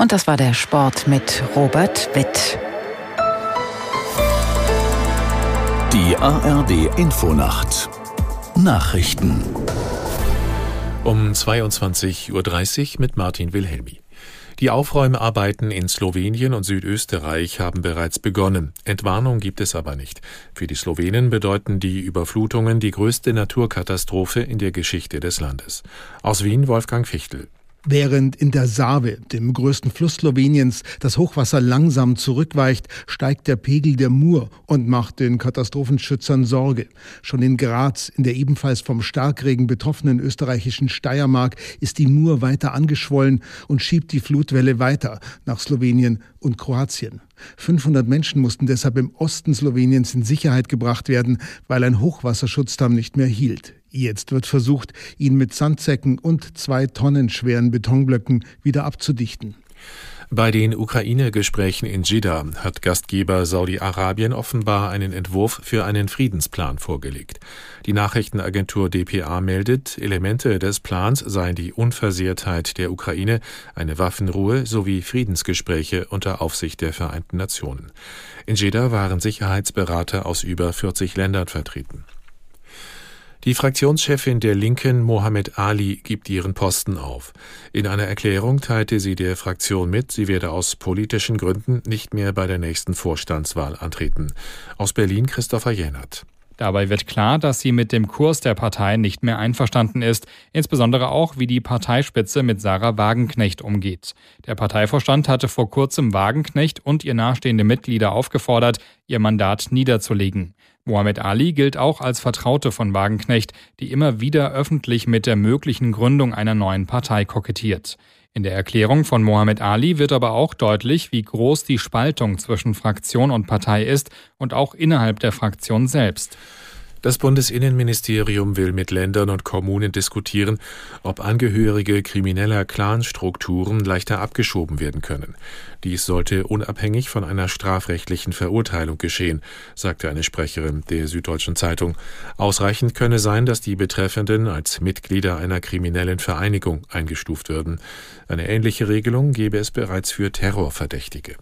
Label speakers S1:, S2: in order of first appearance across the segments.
S1: Und das war der Sport mit Robert Witt.
S2: Die ARD Infonacht Nachrichten
S3: um 22.30 Uhr mit Martin Wilhelmi. Die Aufräumarbeiten in Slowenien und Südösterreich haben bereits begonnen. Entwarnung gibt es aber nicht. Für die Slowenen bedeuten die Überflutungen die größte Naturkatastrophe in der Geschichte des Landes. Aus Wien Wolfgang Fichtel.
S4: Während in der Save, dem größten Fluss Sloweniens, das Hochwasser langsam zurückweicht, steigt der Pegel der Mur und macht den Katastrophenschützern Sorge. Schon in Graz, in der ebenfalls vom Starkregen betroffenen österreichischen Steiermark, ist die Mur weiter angeschwollen und schiebt die Flutwelle weiter nach Slowenien und Kroatien. 500 Menschen mussten deshalb im Osten Sloweniens in Sicherheit gebracht werden, weil ein Hochwasserschutzdamm nicht mehr hielt. Jetzt wird versucht, ihn mit Sandsäcken und zwei Tonnen schweren Betonblöcken wieder abzudichten.
S3: Bei den Ukraine-Gesprächen in Jeddah hat Gastgeber Saudi-Arabien offenbar einen Entwurf für einen Friedensplan vorgelegt. Die Nachrichtenagentur dpa meldet, Elemente des Plans seien die Unversehrtheit der Ukraine, eine Waffenruhe sowie Friedensgespräche unter Aufsicht der Vereinten Nationen. In Jeddah waren Sicherheitsberater aus über 40 Ländern vertreten. Die Fraktionschefin der Linken, Mohamed Ali, gibt ihren Posten auf. In einer Erklärung teilte sie der Fraktion mit, sie werde aus politischen Gründen nicht mehr bei der nächsten Vorstandswahl antreten. Aus Berlin Christopher Jänert.
S5: Dabei wird klar, dass sie mit dem Kurs der Partei nicht mehr einverstanden ist, insbesondere auch, wie die Parteispitze mit Sarah Wagenknecht umgeht. Der Parteivorstand hatte vor kurzem Wagenknecht und ihr nahestehende Mitglieder aufgefordert, ihr Mandat niederzulegen. Mohammed Ali gilt auch als Vertraute von Wagenknecht, die immer wieder öffentlich mit der möglichen Gründung einer neuen Partei kokettiert. In der Erklärung von Mohammed Ali wird aber auch deutlich, wie groß die Spaltung zwischen Fraktion und Partei ist und auch innerhalb der Fraktion selbst.
S3: Das Bundesinnenministerium will mit Ländern und Kommunen diskutieren, ob Angehörige krimineller Clanstrukturen leichter abgeschoben werden können. Dies sollte unabhängig von einer strafrechtlichen Verurteilung geschehen, sagte eine Sprecherin der Süddeutschen Zeitung. Ausreichend könne sein, dass die Betreffenden als Mitglieder einer kriminellen Vereinigung eingestuft würden. Eine ähnliche Regelung gebe es bereits für Terrorverdächtige.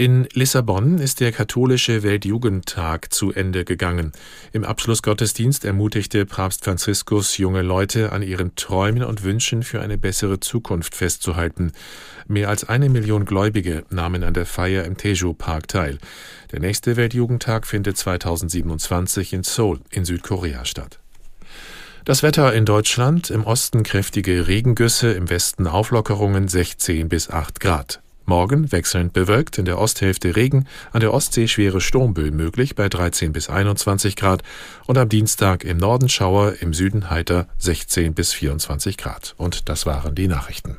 S3: In Lissabon ist der katholische Weltjugendtag zu Ende gegangen. Im Abschlussgottesdienst ermutigte Papst Franziskus junge Leute an ihren Träumen und Wünschen für eine bessere Zukunft festzuhalten. Mehr als eine Million Gläubige nahmen an der Feier im Tejo Park teil. Der nächste Weltjugendtag findet 2027 in Seoul in Südkorea statt. Das Wetter in Deutschland, im Osten kräftige Regengüsse, im Westen Auflockerungen 16 bis 8 Grad. Morgen wechselnd bewölkt, in der Osthälfte Regen, an der Ostsee schwere Sturmböen möglich bei 13 bis 21 Grad und am Dienstag im Norden Schauer, im Süden heiter 16 bis 24 Grad. Und das waren die Nachrichten.